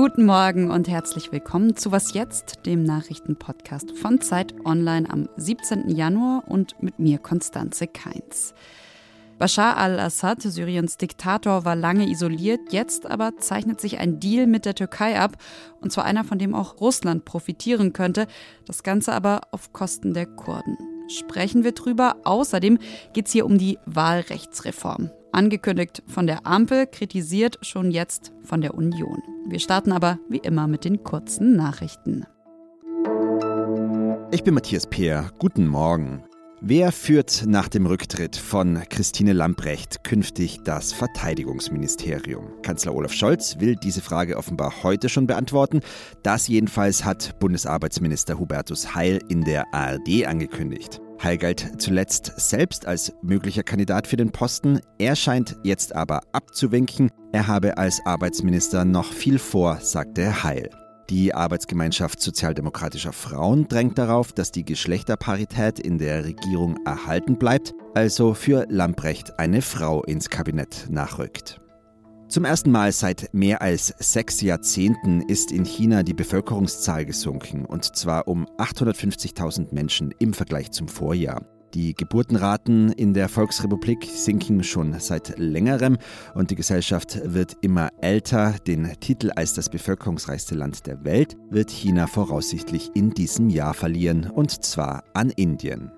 Guten Morgen und herzlich willkommen zu Was jetzt, dem Nachrichtenpodcast von Zeit Online am 17. Januar und mit mir Konstanze Keins. Bashar al-Assad, Syriens Diktator, war lange isoliert, jetzt aber zeichnet sich ein Deal mit der Türkei ab, und zwar einer, von dem auch Russland profitieren könnte, das Ganze aber auf Kosten der Kurden. Sprechen wir drüber. Außerdem geht es hier um die Wahlrechtsreform. Angekündigt von der Ampel, kritisiert schon jetzt von der Union. Wir starten aber wie immer mit den kurzen Nachrichten. Ich bin Matthias Peer. Guten Morgen. Wer führt nach dem Rücktritt von Christine Lamprecht künftig das Verteidigungsministerium? Kanzler Olaf Scholz will diese Frage offenbar heute schon beantworten. Das jedenfalls hat Bundesarbeitsminister Hubertus Heil in der ARD angekündigt. Heil galt zuletzt selbst als möglicher Kandidat für den Posten. Er scheint jetzt aber abzuwinken. Er habe als Arbeitsminister noch viel vor, sagte Heil. Die Arbeitsgemeinschaft sozialdemokratischer Frauen drängt darauf, dass die Geschlechterparität in der Regierung erhalten bleibt, also für Lamprecht eine Frau ins Kabinett nachrückt. Zum ersten Mal seit mehr als sechs Jahrzehnten ist in China die Bevölkerungszahl gesunken, und zwar um 850.000 Menschen im Vergleich zum Vorjahr. Die Geburtenraten in der Volksrepublik sinken schon seit längerem und die Gesellschaft wird immer älter. Den Titel als das bevölkerungsreichste Land der Welt wird China voraussichtlich in diesem Jahr verlieren, und zwar an Indien.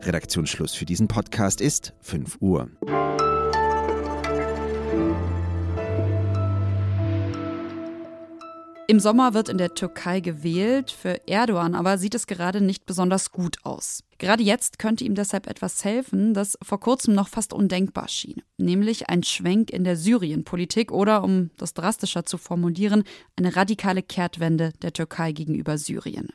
Redaktionsschluss für diesen Podcast ist 5 Uhr. Im Sommer wird in der Türkei gewählt, für Erdogan aber sieht es gerade nicht besonders gut aus. Gerade jetzt könnte ihm deshalb etwas helfen, das vor kurzem noch fast undenkbar schien, nämlich ein Schwenk in der Syrienpolitik oder, um das drastischer zu formulieren, eine radikale Kehrtwende der Türkei gegenüber Syrien.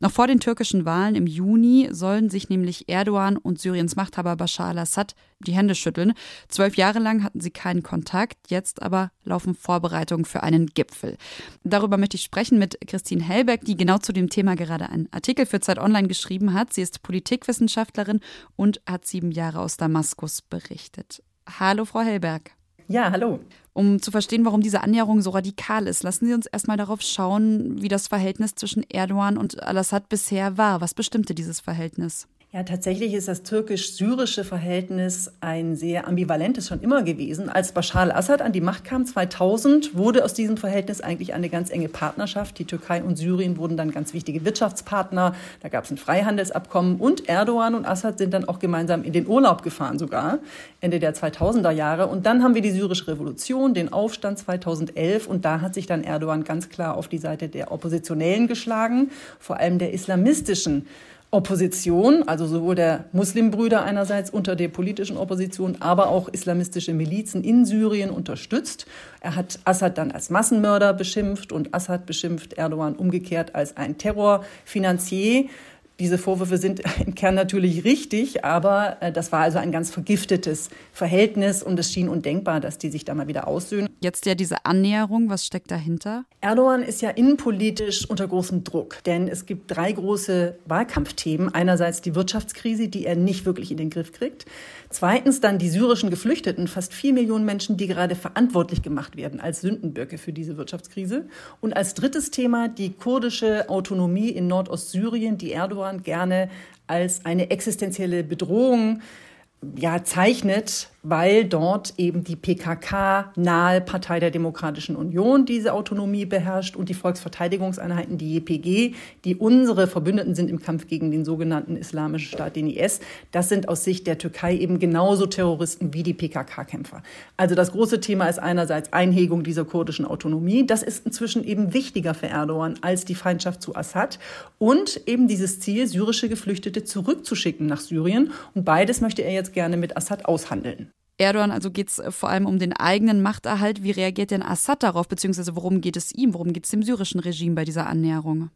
Noch vor den türkischen Wahlen im Juni sollen sich nämlich Erdogan und Syriens Machthaber Bashar al-Assad die Hände schütteln. Zwölf Jahre lang hatten sie keinen Kontakt, jetzt aber laufen Vorbereitungen für einen Gipfel. Darüber möchte ich sprechen mit Christine Hellbeck, die genau zu dem Thema gerade einen Artikel für Zeit Online geschrieben hat. Sie ist Politikwissenschaftlerin und hat sieben Jahre aus Damaskus berichtet. Hallo, Frau Hellberg. Ja, hallo. Um zu verstehen, warum diese Annäherung so radikal ist, lassen Sie uns erstmal darauf schauen, wie das Verhältnis zwischen Erdogan und Al-Assad bisher war. Was bestimmte dieses Verhältnis? Ja, tatsächlich ist das türkisch-syrische Verhältnis ein sehr ambivalentes schon immer gewesen. Als Bashar al-Assad an die Macht kam 2000, wurde aus diesem Verhältnis eigentlich eine ganz enge Partnerschaft. Die Türkei und Syrien wurden dann ganz wichtige Wirtschaftspartner. Da gab es ein Freihandelsabkommen und Erdogan und Assad sind dann auch gemeinsam in den Urlaub gefahren sogar Ende der 2000er Jahre. Und dann haben wir die syrische Revolution, den Aufstand 2011 und da hat sich dann Erdogan ganz klar auf die Seite der Oppositionellen geschlagen, vor allem der islamistischen Opposition, also sowohl der Muslimbrüder einerseits unter der politischen Opposition, aber auch islamistische Milizen in Syrien unterstützt. Er hat Assad dann als Massenmörder beschimpft und Assad beschimpft Erdogan umgekehrt als ein Terrorfinanzier. Diese Vorwürfe sind im Kern natürlich richtig, aber äh, das war also ein ganz vergiftetes Verhältnis und es schien undenkbar, dass die sich da mal wieder aussöhnen. Jetzt ja diese Annäherung, was steckt dahinter? Erdogan ist ja innenpolitisch unter großem Druck, denn es gibt drei große Wahlkampfthemen. Einerseits die Wirtschaftskrise, die er nicht wirklich in den Griff kriegt. Zweitens dann die syrischen Geflüchteten, fast vier Millionen Menschen, die gerade verantwortlich gemacht werden als Sündenböcke für diese Wirtschaftskrise. Und als drittes Thema die kurdische Autonomie in Nordostsyrien, die Erdogan gerne als eine existenzielle Bedrohung ja, zeichnet, weil dort eben die PKK-nahe Partei der Demokratischen Union diese Autonomie beherrscht und die Volksverteidigungseinheiten, die JPG, die unsere Verbündeten sind im Kampf gegen den sogenannten Islamischen Staat, den IS, das sind aus Sicht der Türkei eben genauso Terroristen wie die PKK-Kämpfer. Also das große Thema ist einerseits Einhegung dieser kurdischen Autonomie. Das ist inzwischen eben wichtiger für Erdogan als die Feindschaft zu Assad und eben dieses Ziel, syrische Geflüchtete zurückzuschicken nach Syrien. Und beides möchte er jetzt gerne mit Assad aushandeln. Erdogan, also geht es äh, vor allem um den eigenen Machterhalt. Wie reagiert denn Assad darauf, beziehungsweise worum geht es ihm, worum geht es dem syrischen Regime bei dieser Annäherung?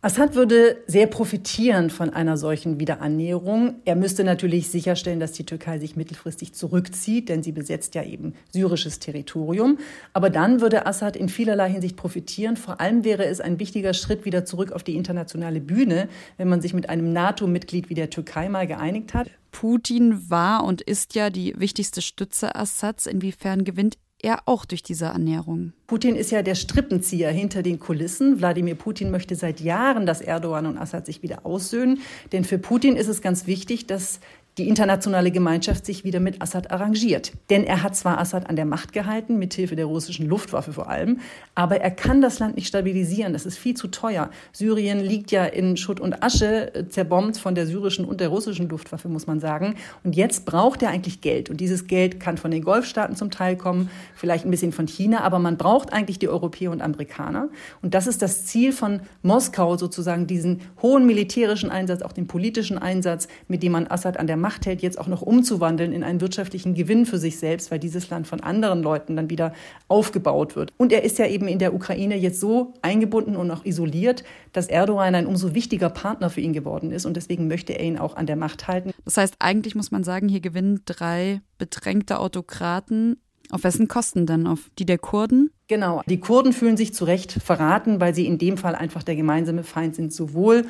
Assad würde sehr profitieren von einer solchen Wiederannäherung. Er müsste natürlich sicherstellen, dass die Türkei sich mittelfristig zurückzieht, denn sie besetzt ja eben syrisches Territorium. Aber dann würde Assad in vielerlei Hinsicht profitieren. Vor allem wäre es ein wichtiger Schritt wieder zurück auf die internationale Bühne, wenn man sich mit einem NATO-Mitglied wie der Türkei mal geeinigt hat. Putin war und ist ja die wichtigste Stütze Assads. Inwiefern gewinnt er auch durch diese Ernährung. Putin ist ja der Strippenzieher hinter den Kulissen. Wladimir Putin möchte seit Jahren, dass Erdogan und Assad sich wieder aussöhnen. Denn für Putin ist es ganz wichtig, dass die internationale Gemeinschaft sich wieder mit Assad arrangiert. Denn er hat zwar Assad an der Macht gehalten, mithilfe der russischen Luftwaffe vor allem, aber er kann das Land nicht stabilisieren. Das ist viel zu teuer. Syrien liegt ja in Schutt und Asche, äh, zerbombt von der syrischen und der russischen Luftwaffe, muss man sagen. Und jetzt braucht er eigentlich Geld. Und dieses Geld kann von den Golfstaaten zum Teil kommen, vielleicht ein bisschen von China, aber man braucht eigentlich die Europäer und Amerikaner. Und das ist das Ziel von Moskau, sozusagen diesen hohen militärischen Einsatz, auch den politischen Einsatz, mit dem man Assad an der Macht Macht hält, jetzt auch noch umzuwandeln in einen wirtschaftlichen Gewinn für sich selbst, weil dieses Land von anderen Leuten dann wieder aufgebaut wird. Und er ist ja eben in der Ukraine jetzt so eingebunden und auch isoliert, dass Erdogan ein umso wichtiger Partner für ihn geworden ist. Und deswegen möchte er ihn auch an der Macht halten. Das heißt, eigentlich muss man sagen, hier gewinnen drei bedrängte Autokraten. Auf wessen Kosten denn? Auf die der Kurden? Genau. Die Kurden fühlen sich zu Recht verraten, weil sie in dem Fall einfach der gemeinsame Feind sind, sowohl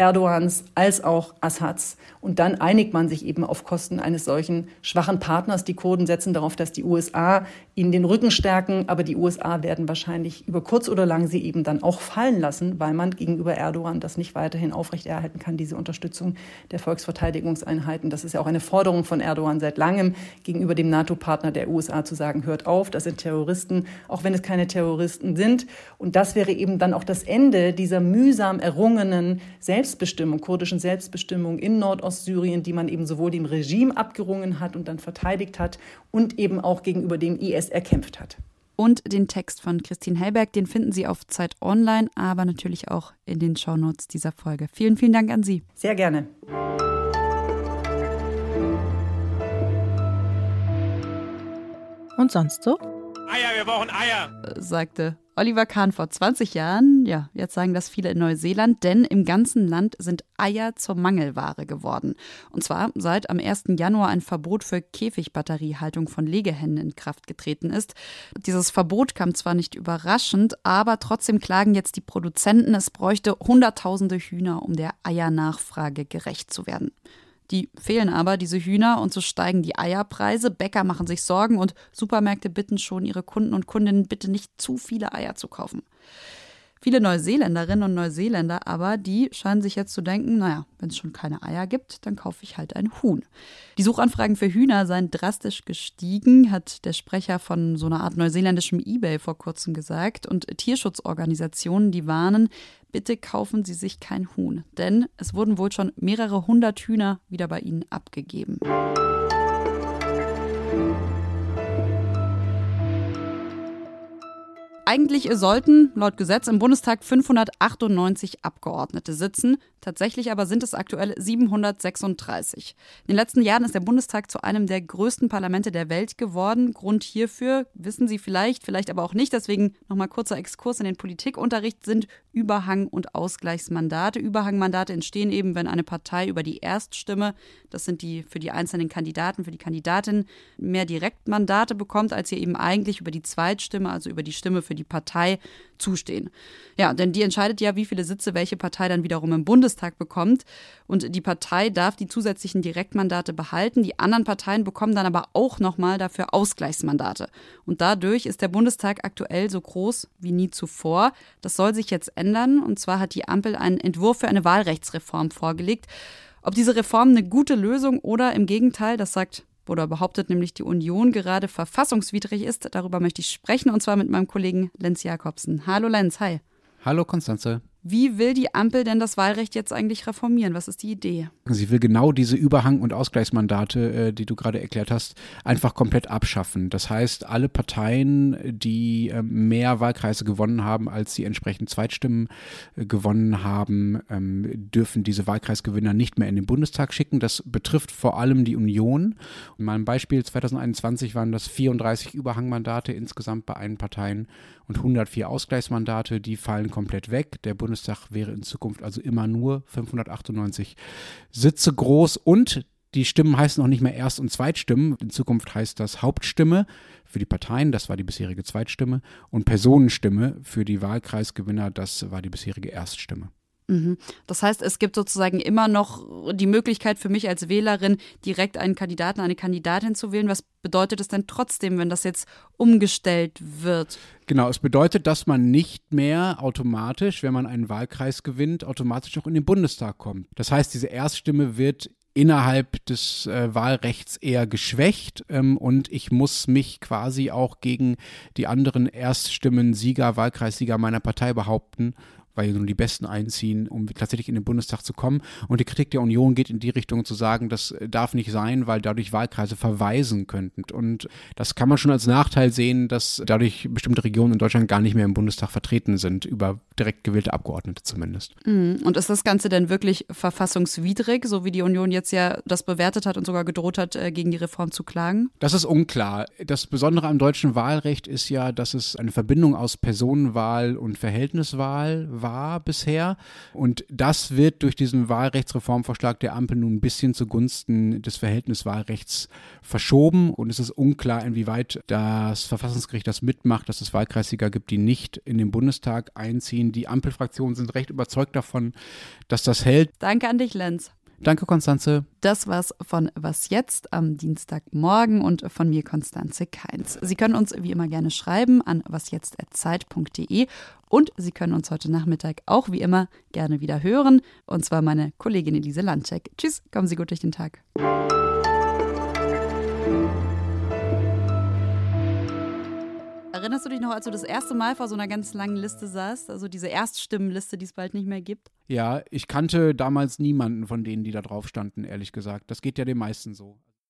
Erdogans als auch Assads. Und dann einigt man sich eben auf Kosten eines solchen schwachen Partners. Die Kurden setzen darauf, dass die USA ihnen den Rücken stärken, aber die USA werden wahrscheinlich über kurz oder lang sie eben dann auch fallen lassen, weil man gegenüber Erdogan das nicht weiterhin aufrechterhalten kann, diese Unterstützung der Volksverteidigungseinheiten. Das ist ja auch eine Forderung von Erdogan seit langem gegenüber dem NATO-Partner der USA zu sagen, hört auf, das sind Terroristen, auch wenn es keine Terroristen sind. Und das wäre eben dann auch das Ende dieser mühsam errungenen Selbst Selbstbestimmung, kurdischen Selbstbestimmung in Nordostsyrien, die man eben sowohl dem Regime abgerungen hat und dann verteidigt hat und eben auch gegenüber dem IS erkämpft hat. Und den Text von Christine Hellberg, den finden Sie auf Zeit Online, aber natürlich auch in den Shownotes dieser Folge. Vielen, vielen Dank an Sie. Sehr gerne. Und sonst so? Eier, wir brauchen Eier, sagte Oliver Kahn vor 20 Jahren, ja, jetzt sagen das viele in Neuseeland, denn im ganzen Land sind Eier zur Mangelware geworden. Und zwar seit am 1. Januar ein Verbot für Käfigbatteriehaltung von Legehennen in Kraft getreten ist. Dieses Verbot kam zwar nicht überraschend, aber trotzdem klagen jetzt die Produzenten, es bräuchte Hunderttausende Hühner, um der Eiernachfrage gerecht zu werden. Die fehlen aber, diese Hühner, und so steigen die Eierpreise. Bäcker machen sich Sorgen und Supermärkte bitten schon ihre Kunden und Kundinnen bitte nicht zu viele Eier zu kaufen. Viele Neuseeländerinnen und Neuseeländer aber, die scheinen sich jetzt zu denken, naja, wenn es schon keine Eier gibt, dann kaufe ich halt ein Huhn. Die Suchanfragen für Hühner seien drastisch gestiegen, hat der Sprecher von so einer Art neuseeländischem Ebay vor kurzem gesagt. Und Tierschutzorganisationen, die warnen, bitte kaufen Sie sich kein Huhn, denn es wurden wohl schon mehrere hundert Hühner wieder bei Ihnen abgegeben. Eigentlich sollten laut Gesetz im Bundestag 598 Abgeordnete sitzen. Tatsächlich aber sind es aktuell 736. In den letzten Jahren ist der Bundestag zu einem der größten Parlamente der Welt geworden. Grund hierfür wissen Sie vielleicht, vielleicht aber auch nicht. Deswegen nochmal kurzer Exkurs in den Politikunterricht sind Überhang- und Ausgleichsmandate. Überhangmandate entstehen eben, wenn eine Partei über die Erststimme, das sind die für die einzelnen Kandidaten, für die Kandidatin, mehr Direktmandate bekommt, als ihr eben eigentlich über die Zweitstimme, also über die Stimme für die Partei zustehen. Ja, denn die entscheidet ja, wie viele Sitze welche Partei dann wiederum im Bundestag bekommt. Und die Partei darf die zusätzlichen Direktmandate behalten. Die anderen Parteien bekommen dann aber auch nochmal dafür Ausgleichsmandate. Und dadurch ist der Bundestag aktuell so groß wie nie zuvor. Das soll sich jetzt ändern. Und zwar hat die Ampel einen Entwurf für eine Wahlrechtsreform vorgelegt. Ob diese Reform eine gute Lösung oder im Gegenteil, das sagt oder behauptet nämlich die Union gerade verfassungswidrig ist. Darüber möchte ich sprechen und zwar mit meinem Kollegen Lenz Jakobsen. Hallo Lenz, hi. Hallo Konstanze. Wie will die Ampel denn das Wahlrecht jetzt eigentlich reformieren? Was ist die Idee? Sie will genau diese Überhang- und Ausgleichsmandate, äh, die du gerade erklärt hast, einfach komplett abschaffen. Das heißt, alle Parteien, die äh, mehr Wahlkreise gewonnen haben, als sie entsprechend Zweitstimmen äh, gewonnen haben, ähm, dürfen diese Wahlkreisgewinner nicht mehr in den Bundestag schicken. Das betrifft vor allem die Union. Mal ein Beispiel, 2021 waren das 34 Überhangmandate insgesamt bei allen Parteien und 104 Ausgleichsmandate, die fallen komplett weg. Der Bundestag wäre in Zukunft also immer nur 598 Sitze groß und die Stimmen heißen auch nicht mehr Erst- und Zweitstimmen. In Zukunft heißt das Hauptstimme für die Parteien, das war die bisherige Zweitstimme, und Personenstimme für die Wahlkreisgewinner, das war die bisherige Erststimme. Mhm. Das heißt, es gibt sozusagen immer noch die Möglichkeit für mich als Wählerin, direkt einen Kandidaten, eine Kandidatin zu wählen. Was bedeutet es denn trotzdem, wenn das jetzt umgestellt wird? Genau, es bedeutet, dass man nicht mehr automatisch, wenn man einen Wahlkreis gewinnt, automatisch auch in den Bundestag kommt. Das heißt, diese Erststimme wird innerhalb des äh, Wahlrechts eher geschwächt ähm, und ich muss mich quasi auch gegen die anderen Erststimmen Sieger, Wahlkreissieger meiner Partei behaupten weil nur die Besten einziehen, um tatsächlich in den Bundestag zu kommen. Und die Kritik der Union geht in die Richtung zu sagen, das darf nicht sein, weil dadurch Wahlkreise verweisen könnten. Und das kann man schon als Nachteil sehen, dass dadurch bestimmte Regionen in Deutschland gar nicht mehr im Bundestag vertreten sind, über direkt gewählte Abgeordnete zumindest. Mhm. Und ist das Ganze denn wirklich verfassungswidrig, so wie die Union jetzt ja das bewertet hat und sogar gedroht hat, äh, gegen die Reform zu klagen? Das ist unklar. Das Besondere am deutschen Wahlrecht ist ja, dass es eine Verbindung aus Personenwahl und Verhältniswahl war war bisher. Und das wird durch diesen Wahlrechtsreformvorschlag der Ampel nun ein bisschen zugunsten des Verhältniswahlrechts verschoben. Und es ist unklar, inwieweit das Verfassungsgericht das mitmacht, dass es Wahlkreissieger gibt, die nicht in den Bundestag einziehen. Die Ampelfraktionen sind recht überzeugt davon, dass das hält. Danke an dich, Lenz. Danke, Konstanze. Das war's von Was jetzt am Dienstagmorgen und von mir, Konstanze Keins. Sie können uns wie immer gerne schreiben an wasjetzt.zeit.de und Sie können uns heute Nachmittag auch wie immer gerne wieder hören. Und zwar meine Kollegin Elise Landcheck. Tschüss, kommen Sie gut durch den Tag. Erinnerst du dich noch, als du das erste Mal vor so einer ganz langen Liste saßt? Also diese Erststimmenliste, die es bald nicht mehr gibt? Ja, ich kannte damals niemanden von denen, die da drauf standen, ehrlich gesagt. Das geht ja den meisten so.